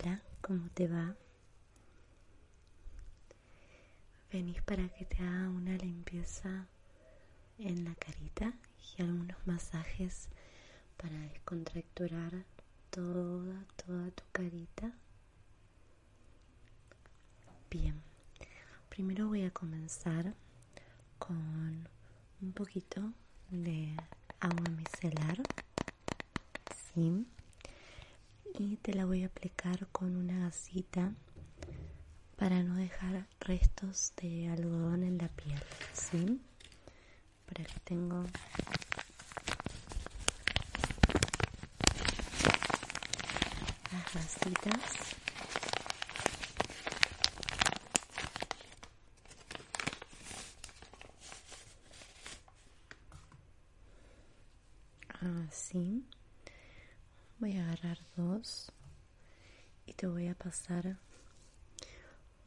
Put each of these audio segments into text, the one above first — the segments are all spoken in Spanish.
Hola, ¿cómo te va? Venís para que te haga una limpieza en la carita y algunos masajes para descontracturar toda, toda tu carita. Bien, primero voy a comenzar con un poquito de agua micelar. Sí y te la voy a aplicar con una gasita para no dejar restos de algodón en la piel, ¿sí? Por aquí tengo las gasitas. Así voy a agarrar dos y te voy a pasar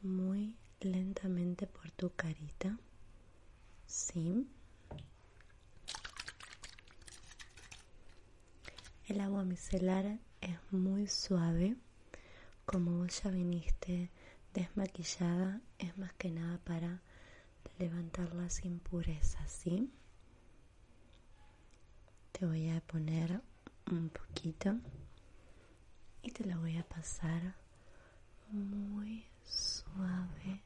muy lentamente por tu carita. Sí. El agua micelar es muy suave. Como ya viniste desmaquillada, es más que nada para levantar las impurezas, ¿sí? Te voy a poner un poquito y te la voy a pasar muy suavemente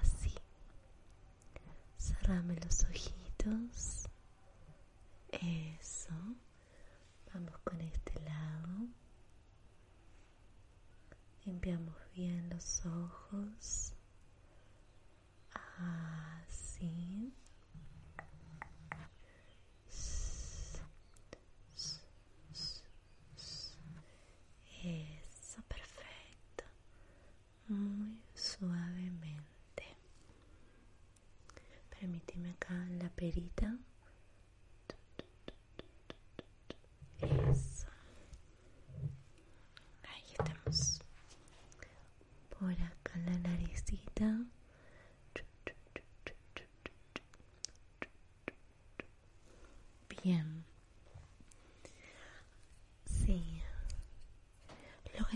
así. Cerrame los ojitos. Eso. Vamos con este lado. Limpiamos bien los ojos. Así. Eso, perfecto. Muy suavemente. Permíteme acá en la perita. Eso. Ahí estamos. Por acá en la naricita. Bien.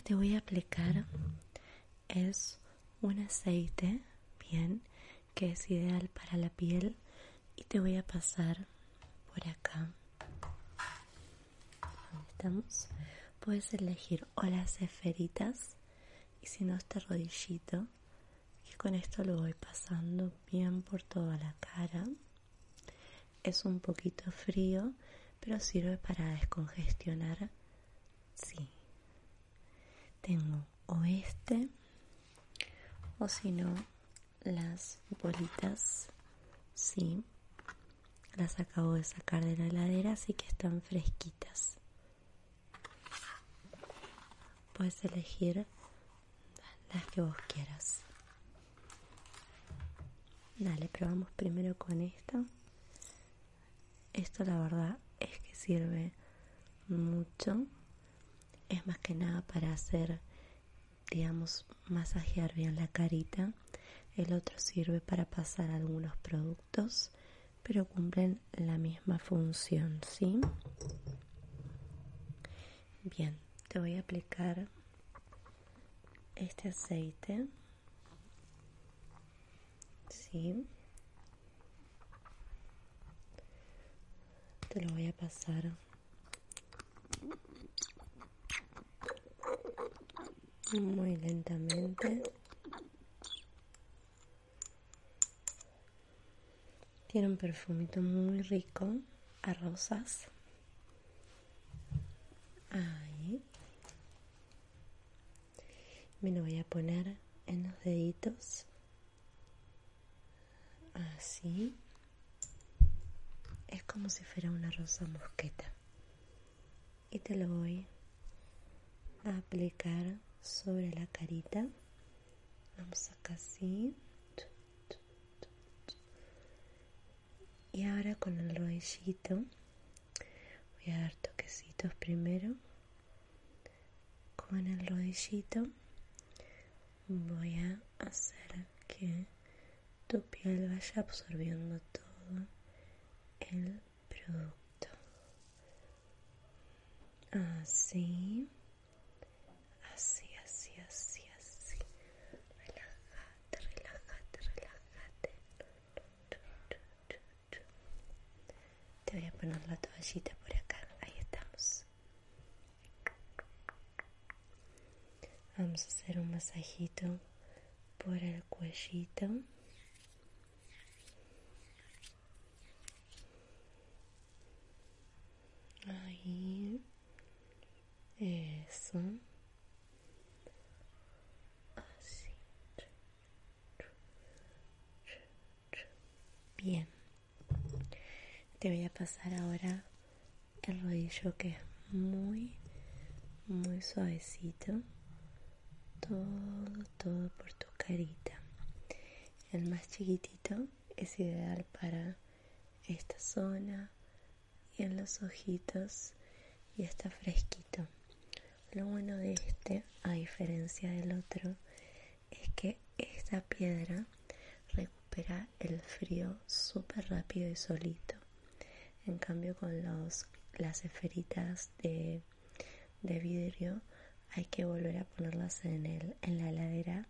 te voy a aplicar es un aceite, bien, que es ideal para la piel y te voy a pasar por acá. estamos? Puedes elegir o las esferitas y si no este rodillito y con esto lo voy pasando bien por toda la cara. Es un poquito frío, pero sirve para descongestionar. Sí, tengo o este o si no las bolitas sí. Las acabo de sacar de la heladera así que están fresquitas. Puedes elegir las que vos quieras. Dale probamos primero con esta esto la verdad es que sirve mucho es más que nada para hacer, digamos, masajear bien la carita. El otro sirve para pasar algunos productos, pero cumplen la misma función, ¿sí? Bien, te voy a aplicar este aceite. ¿Sí? Te lo voy a pasar muy lentamente. Tiene un perfumito muy rico a rosas. Ahí. Me lo voy a poner en los deditos. Así. Es como si fuera una rosa mosqueta. Y te lo voy a aplicar sobre la carita. Vamos acá así. Y ahora con el rodillito voy a dar toquecitos primero. Con el rodillito voy a hacer que tu piel vaya absorbiendo todo el producto. Así. Así, así, así, así. Relájate, relájate, relájate. Te voy a poner la toallita por acá. Ahí estamos. Vamos a hacer un masajito por el cuellito. Ahí. Eso. Así. Bien. Te voy a pasar ahora el rodillo que es muy, muy suavecito. Todo, todo por tu carita. El más chiquitito es ideal para esta zona y en los ojitos y está fresquito. Lo bueno de este, a diferencia del otro, es que esta piedra recupera el frío súper rápido y solito. En cambio con los, las esferitas de, de vidrio hay que volver a ponerlas en, el, en la heladera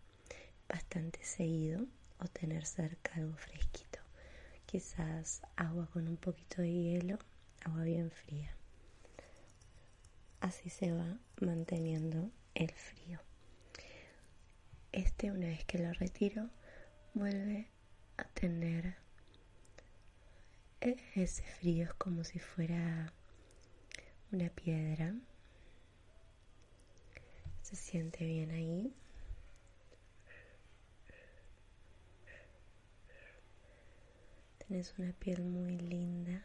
bastante seguido o tener cerca algo fresquito. Quizás agua con un poquito de hielo, agua bien fría. Así se va manteniendo el frío. Este una vez que lo retiro vuelve a tener ese frío, es como si fuera una piedra se siente bien ahí. Tienes una piel muy linda.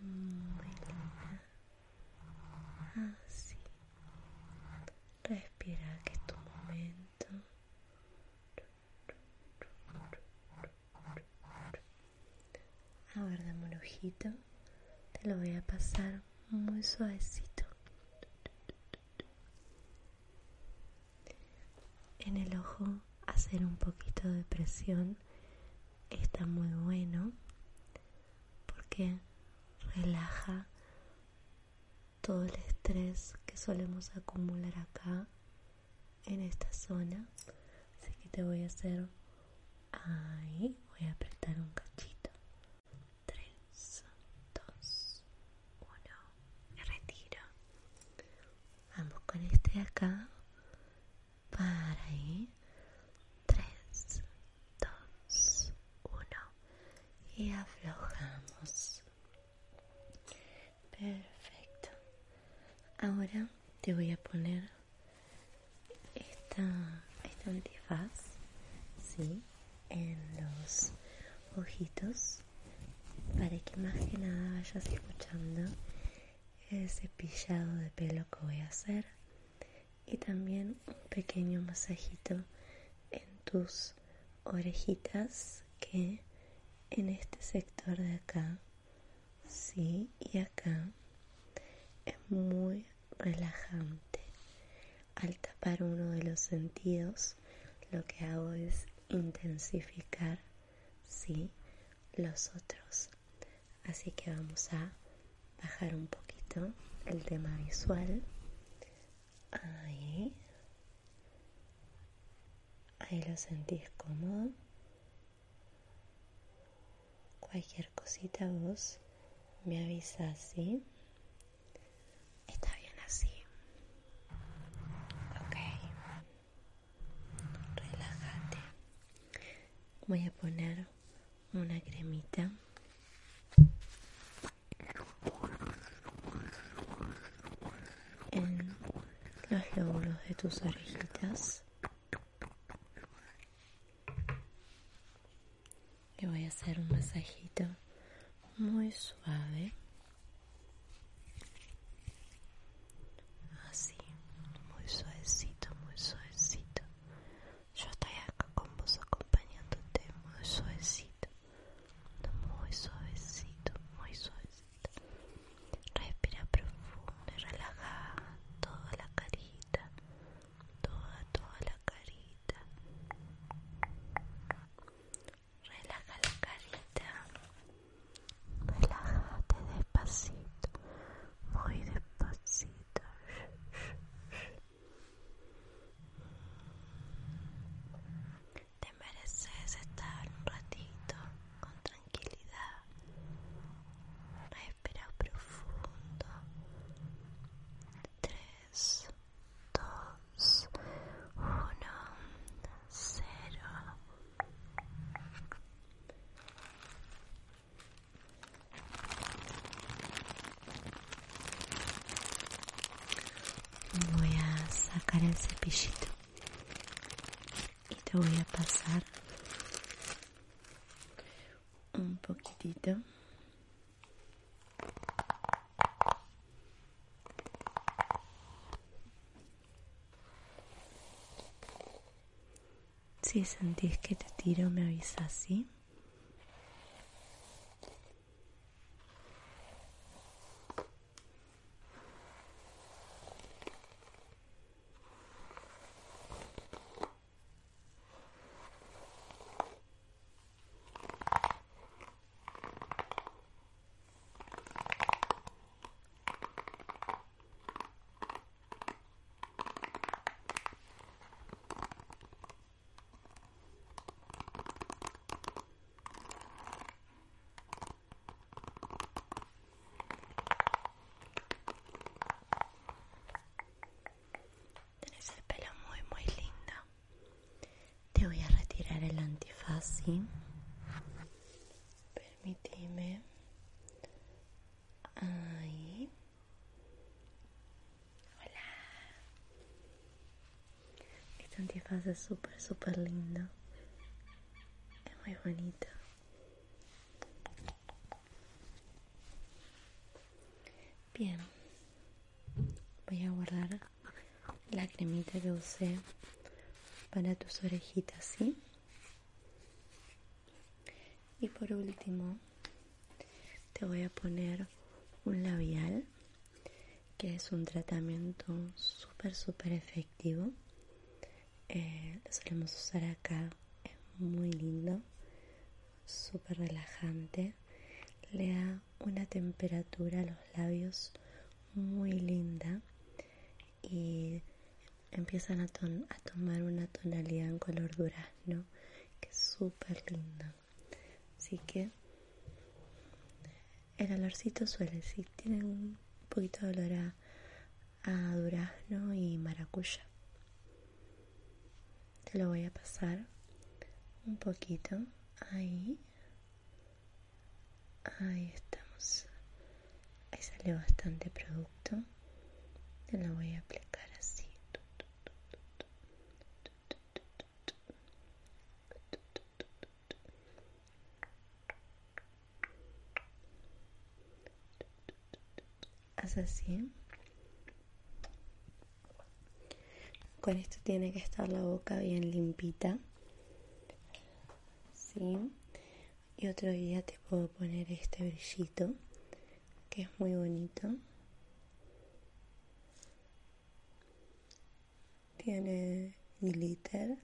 Muy linda. Así. Respira, que es tu momento. Ahora dame un ojito. Te lo voy a pasar muy suavecito. en el ojo hacer un poquito de presión está muy bueno porque relaja todo el estrés que solemos acumular acá en esta zona así que te voy a hacer ahí voy a apretar un cachito 3 2 1 y retiro vamos con este de acá para ahí. 3, 2, 1 y aflojamos. Perfecto. Ahora te voy a poner esta, esta antifaz, ¿sí? En los ojitos para que más que nada vayas escuchando el cepillado de pelo que voy a hacer y también un pequeño masajito en tus orejitas que en este sector de acá, sí, y acá es muy relajante. Al tapar uno de los sentidos, lo que hago es intensificar, sí, los otros. Así que vamos a bajar un poquito el tema visual. Ahí. Ahí lo sentís cómodo. Cualquier cosita vos me avisas, ¿sí? Está bien así. Ok. Relájate. Voy a poner una cremita. En los lóbulos de tus orejitas. Y voy a hacer un masajito muy suave. Así, muy suavecito, muy suavecito. Yo estoy acá con vos acompañándote muy suavecito, muy suavecito, muy suavecito. Respira profundo y relaja toda la carita, toda, toda la carita. Relaja la carita, relájate sacar el cepillito y te voy a pasar un poquitito si sentís que te tiro me avisas ¿sí? Así. Permíteme. Ahí. Hola. Este antifaz es súper, súper lindo. Es muy bonito. Bien. Voy a guardar la cremita que usé para tus orejitas, ¿sí? Y por último, te voy a poner un labial, que es un tratamiento súper, súper efectivo. Eh, lo solemos usar acá, es muy lindo, súper relajante. Le da una temperatura a los labios muy linda y empiezan a, a tomar una tonalidad en color durazno que es súper linda. Así que el olorcito suele, sí, tiene un poquito de olor a, durazno y maracuya. Te lo voy a pasar un poquito ahí. Ahí estamos. Ahí sale bastante producto. Te lo voy a aplicar así. Con esto tiene que estar la boca bien limpita. ¿Sí? Y otro día te puedo poner este brillito que es muy bonito. Tiene glitter.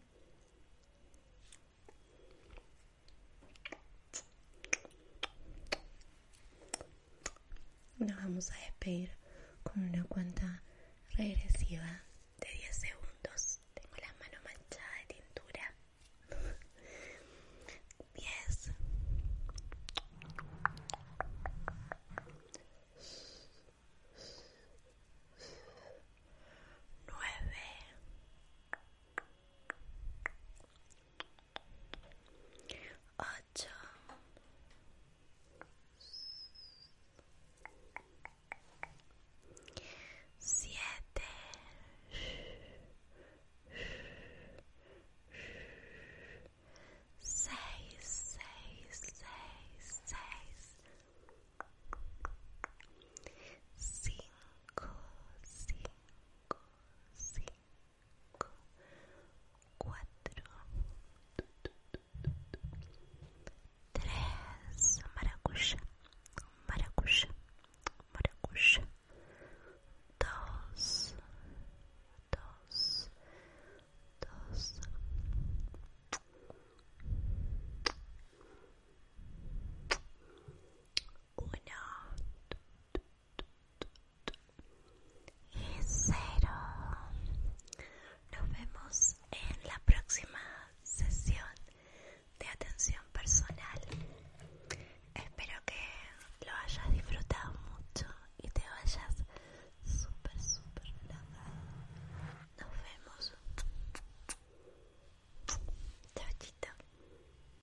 Nos vamos a despedir con una cuenta regresiva